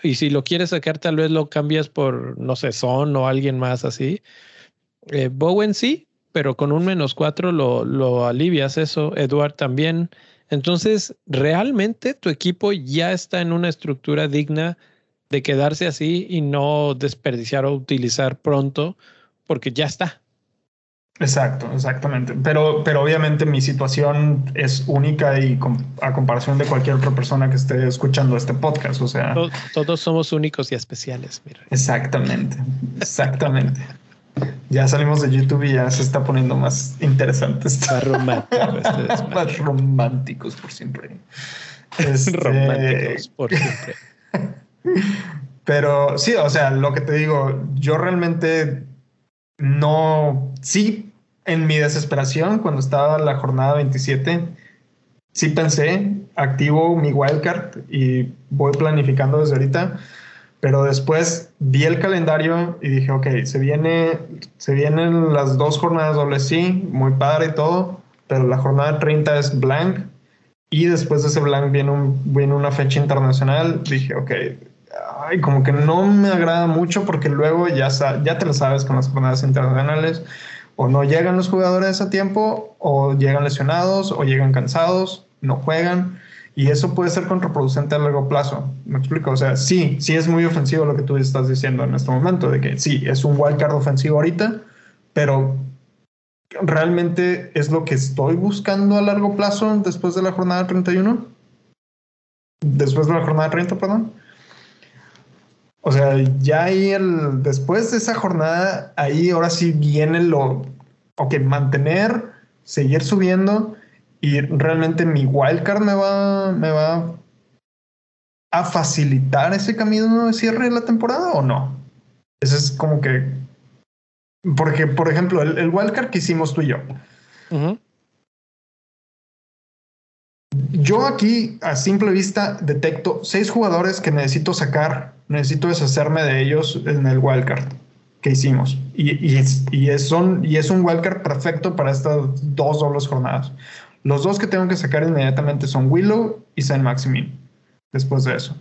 Y si lo quiere sacar, tal vez lo cambias por, no sé, Son o alguien más así. Eh, Bowen sí, pero con un menos cuatro lo, lo alivias eso. Eduard también. Entonces, realmente tu equipo ya está en una estructura digna de quedarse así y no desperdiciar o utilizar pronto porque ya está. Exacto, exactamente. Pero, pero obviamente mi situación es única y a comparación de cualquier otra persona que esté escuchando este podcast. O sea, todos, somos únicos y especiales. Mira. Exactamente, exactamente. ya salimos de YouTube y ya se está poniendo más interesante. Más romántico este más románticos por siempre. Este... románticos por siempre. Pero sí, o sea, lo que te digo, yo realmente no, sí, en mi desesperación, cuando estaba la jornada 27, sí pensé, activo mi wildcard y voy planificando desde ahorita, pero después vi el calendario y dije, ok, se, viene, se vienen las dos jornadas doble sí, muy padre y todo, pero la jornada 30 es blank y después de ese blank viene, un, viene una fecha internacional, dije, ok, ay, como que no me agrada mucho porque luego ya, ya te lo sabes con las jornadas internacionales, o no llegan los jugadores a tiempo, o llegan lesionados, o llegan cansados, no juegan, y eso puede ser contraproducente a largo plazo. ¿Me explico? O sea, sí, sí es muy ofensivo lo que tú estás diciendo en este momento, de que sí, es un wildcard ofensivo ahorita, pero realmente es lo que estoy buscando a largo plazo después de la jornada 31. Después de la jornada 30, perdón. O sea, ya ahí el, después de esa jornada, ahí ahora sí viene lo, ok, mantener, seguir subiendo y realmente mi wildcard me va, me va a facilitar ese camino de cierre de la temporada o no. Ese es como que, porque por ejemplo, el, el wildcard que hicimos tú y yo. Yo aquí a simple vista detecto seis jugadores que necesito sacar necesito deshacerme de ellos en el wildcard que hicimos. Y, y, es, son, y es un wildcard perfecto para estas dos dobles jornadas. Los dos que tengo que sacar inmediatamente son Willow y Saint Maximin. Después de eso.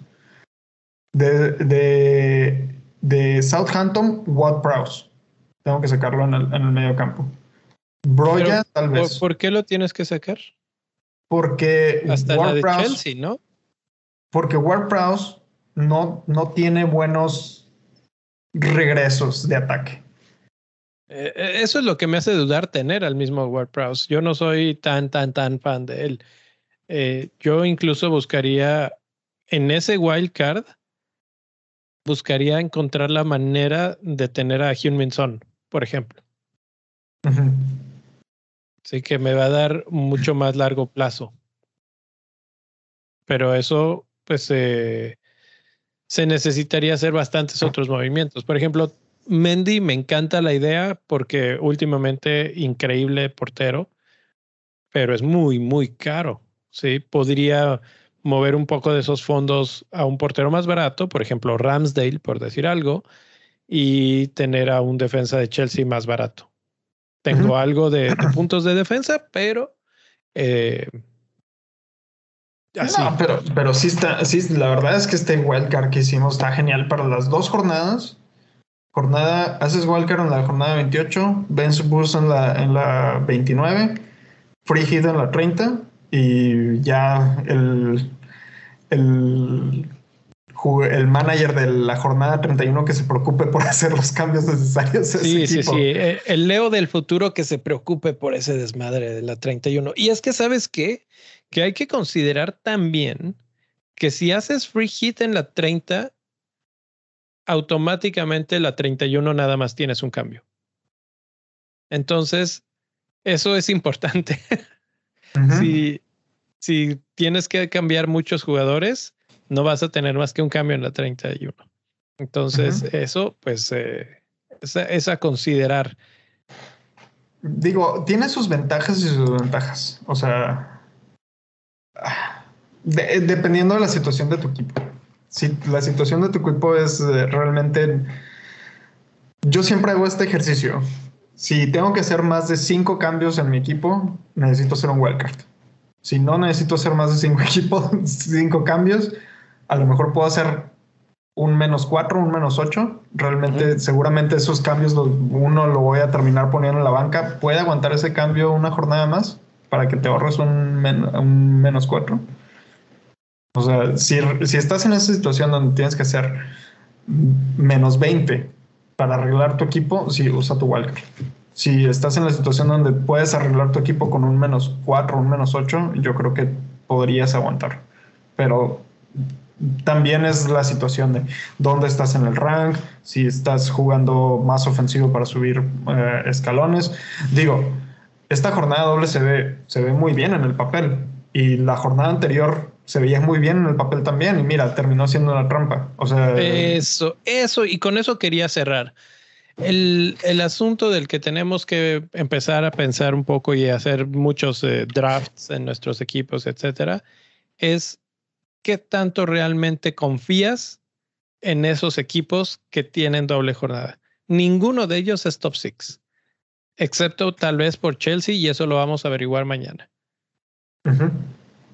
De, de, de Southampton, Watt Prowse. Tengo que sacarlo en el, en el medio campo. Broya, tal vez. ¿Por qué lo tienes que sacar? Porque Hasta la de Chelsea, ¿no? Porque Ward Prowse no, no tiene buenos regresos de ataque. Eh, eh, eso es lo que me hace dudar tener al mismo Ward Prowse. Yo no soy tan, tan, tan fan de él. Eh, yo incluso buscaría en ese wild card, buscaría encontrar la manera de tener a Hyun Son, por ejemplo. Así que me va a dar mucho más largo plazo. Pero eso, pues, eh, se necesitaría hacer bastantes otros movimientos. Por ejemplo, Mendy me encanta la idea porque últimamente increíble portero, pero es muy, muy caro. Sí, podría mover un poco de esos fondos a un portero más barato, por ejemplo, Ramsdale, por decir algo, y tener a un defensa de Chelsea más barato. Tengo algo de, puntos de defensa, pero eh, no, pero, pero sí está, sí, la verdad es que este wildcard que hicimos está genial para las dos jornadas. Jornada, haces wildcard en la jornada 28, Benz Bus en la, en la 29, Free Hit en la 30 y ya el, el, el manager de la jornada 31 que se preocupe por hacer los cambios necesarios. Sí, sí, sí. Eh, el Leo del futuro que se preocupe por ese desmadre de la 31. Y es que, ¿sabes qué? que hay que considerar también que si haces free hit en la 30, automáticamente la 31 nada más tienes un cambio. Entonces, eso es importante. si, si tienes que cambiar muchos jugadores, no vas a tener más que un cambio en la 31. Entonces, eso, pues, eh, es, a considerar. Digo, tiene sus ventajas y sus ventajas. O sea, dependiendo de la situación de tu equipo. Si la situación de tu equipo es eh, realmente... Yo siempre hago este ejercicio. Si tengo que hacer más de cinco cambios en mi equipo, necesito hacer un wildcard. Si no necesito hacer más de cinco equipos, cinco cambios, a lo mejor puedo hacer un menos cuatro, un menos ocho. Realmente, seguramente esos cambios uno lo voy a terminar poniendo en la banca. Puede aguantar ese cambio una jornada más para que te ahorres un, menos cuatro. O sea, si, si, estás en esa situación donde tienes que hacer menos 20 para arreglar tu equipo, sí, usa tu wildcard. Si estás en la situación donde puedes arreglar tu equipo con un menos 4, un menos 8, yo creo que podrías aguantar. Pero también es la situación de dónde estás en el rank, si estás jugando más ofensivo para subir eh, escalones. Digo, esta jornada doble se ve, se ve muy bien en el papel y la jornada anterior se veía muy bien en el papel también y mira, terminó siendo una trampa. O sea, eso, eso, y con eso quería cerrar. El, el, asunto del que tenemos que empezar a pensar un poco y hacer muchos eh, drafts en nuestros equipos, etcétera, es qué tanto realmente confías en esos equipos que tienen doble jornada. Ninguno de ellos es top six, excepto tal vez por Chelsea y eso lo vamos a averiguar mañana.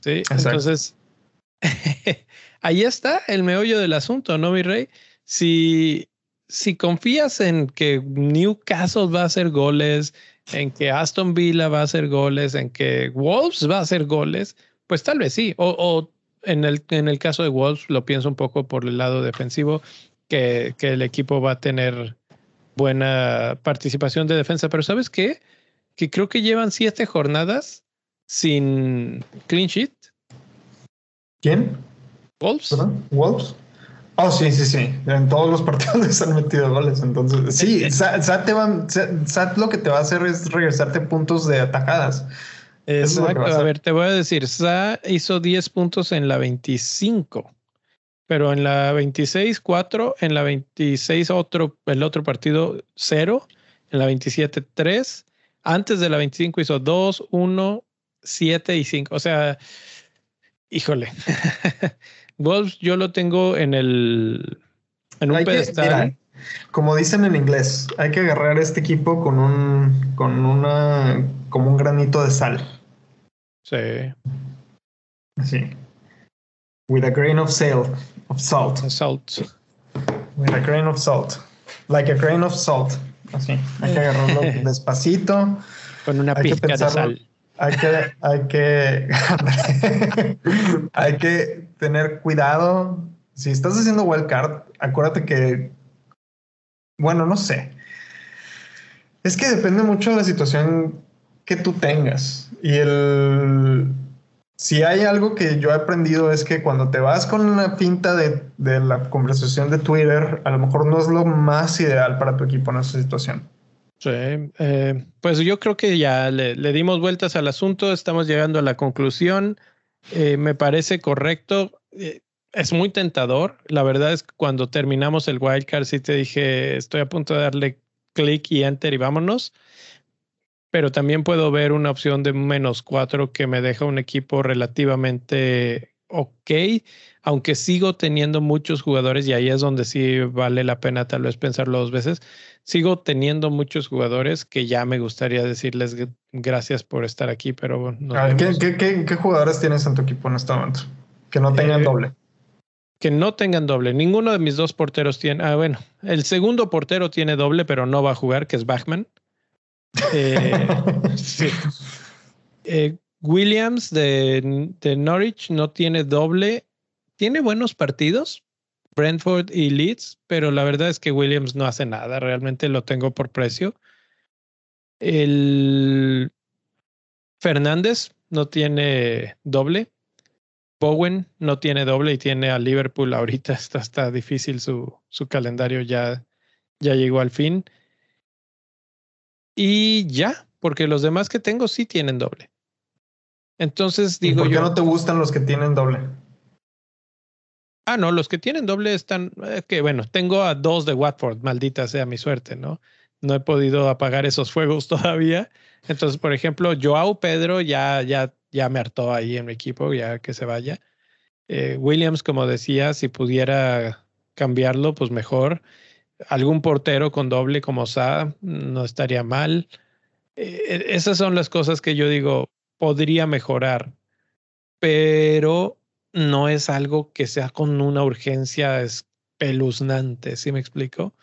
Sí, entonces ahí está el meollo del asunto, ¿no, mi rey? Si, si confías en que Newcastle va a hacer goles, en que Aston Villa va a hacer goles, en que Wolves va a hacer goles, pues tal vez sí. O, o en el, en el caso de Wolves lo pienso un poco por el lado defensivo, que, que el equipo va a tener buena participación de defensa, pero ¿sabes qué? Que creo que llevan siete jornadas sin clean sheet. ¿Quién? Wolves. Wolves. Oh, sí, sí, sí. En todos los partidos les han metido goles. Entonces, sí, Sat, te va, Sat lo que te va a hacer es regresarte puntos de atajadas. Exacto. A, ver, te voy a decir, Sa hizo 10 puntos en la 25, pero en la 26, 4, en la 26, otro, el otro partido, 0, en la 27, 3, antes de la 25 hizo 2, 1, 7 y 5. O sea, híjole. Wolves yo lo tengo en el en un pedestal. como dicen en inglés, hay que agarrar este equipo con un con una como un granito de sal. Sí. Sí. With a grain of salt. Of salt. Salt. With a grain of salt. Like a grain of salt. Así. Hay que agarrarlo despacito. Con una pizca de sal. Hay que, hay que, hay que tener cuidado. Si estás haciendo wildcard, acuérdate que, bueno, no sé. Es que depende mucho de la situación que tú tengas. Y el, si hay algo que yo he aprendido es que cuando te vas con una pinta de, de, la conversación de Twitter, a lo mejor no es lo más ideal para tu equipo en esa situación. Sí, eh, pues yo creo que ya le, le, dimos vueltas al asunto, estamos llegando a la conclusión. Eh, me parece correcto. Eh, es muy tentador. La verdad es que cuando terminamos el wildcard, sí te dije, estoy a punto de darle clic y enter y vámonos pero también puedo ver una opción de menos cuatro que me deja un equipo relativamente ok, aunque sigo teniendo muchos jugadores y ahí es donde sí vale la pena tal vez pensarlo dos veces. Sigo teniendo muchos jugadores que ya me gustaría decirles gracias por estar aquí, pero ¿qué, jugadores tienes en tu equipo en este momento? Que no tengan eh, doble. Que no tengan doble. Ninguno de mis dos porteros tiene. Ah, bueno, el segundo portero tiene doble, pero no va a jugar, que es Bachman. Eh, eh, Williams de, de, Norwich no tiene doble. Tiene buenos partidos, Brentford y Leeds, pero la verdad es que Williams no hace nada. Realmente lo tengo por precio. El Fernández no tiene doble. Bowen no tiene doble y tiene a Liverpool ahorita. Está, está difícil su, su calendario, ya, ya llegó al fin. Y ya, porque los demás que tengo sí tienen doble. Entonces digo ¿Por qué yo. no te gustan los que tienen doble? Ah, no, los que tienen doble están. eh, que bueno, tengo a dos de Watford, maldita sea mi suerte, ¿no? No he podido apagar esos fuegos todavía. Entonces, por ejemplo, Joao Pedro ya, ya, ya me hartó ahí en mi equipo, ya que se vaya. Eh, Williams, como decía, si pudiera cambiarlo, pues mejor. Algún portero con doble como Sa no estaría mal. Eh, esas son las cosas que yo digo, podría mejorar, pero no es algo que sea con una urgencia espeluznante, ¿sí me explico?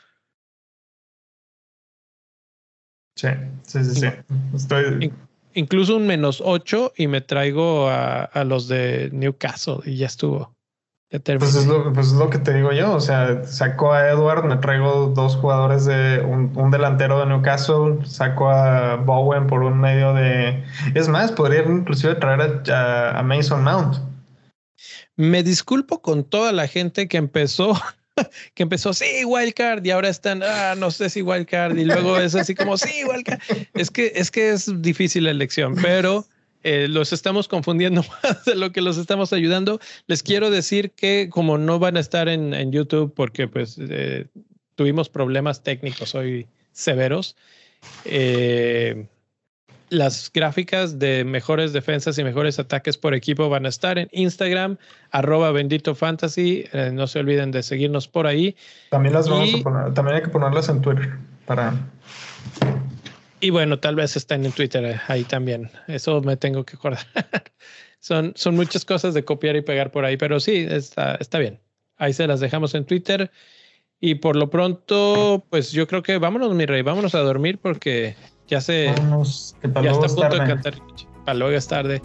Sí, sí, sí, sí. Estoy... In- incluso un menos 8 y me traigo a, a los de Newcastle y ya estuvo. Pues es, lo, pues es lo que te digo yo, o sea, saco a Edward, me traigo dos jugadores de un, un delantero de Newcastle, saco a Bowen por un medio de... Es más, podría inclusive traer a, a Mason Mount. Me disculpo con toda la gente que empezó, que empezó, sí, wildcard, y ahora están, ah, no sé si wildcard, y luego es así como, sí, wildcard. Es que, es que es difícil la elección, pero eh, los estamos confundiendo más de lo que los estamos ayudando. Les quiero decir que como no van a estar en, en YouTube porque pues eh, tuvimos problemas técnicos hoy severos, eh, las gráficas de mejores defensas y mejores ataques por equipo van a estar en Instagram, arroba bendito fantasy. Eh, no se olviden de seguirnos por ahí. También las vamos Y- a poner, también hay que ponerlas en Twitter para... Y bueno, tal vez estén en Twitter eh, ahí también. Eso me tengo que acordar. son, son muchas cosas de copiar y pegar por ahí, pero sí, está, está bien. Ahí se las dejamos en Twitter. Y por lo pronto, pues yo creo que vámonos, mi rey, vámonos a dormir porque ya se, Vámonos, que ya está a punto de tarde. cantar. Para luego es tarde.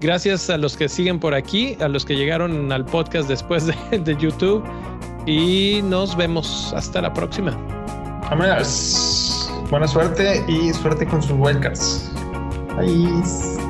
Gracias a los que siguen por aquí, a los que llegaron al podcast después de, de YouTube. Y nos vemos hasta la próxima. Vámonos. Buena suerte y suerte con sus wildcards. Bye.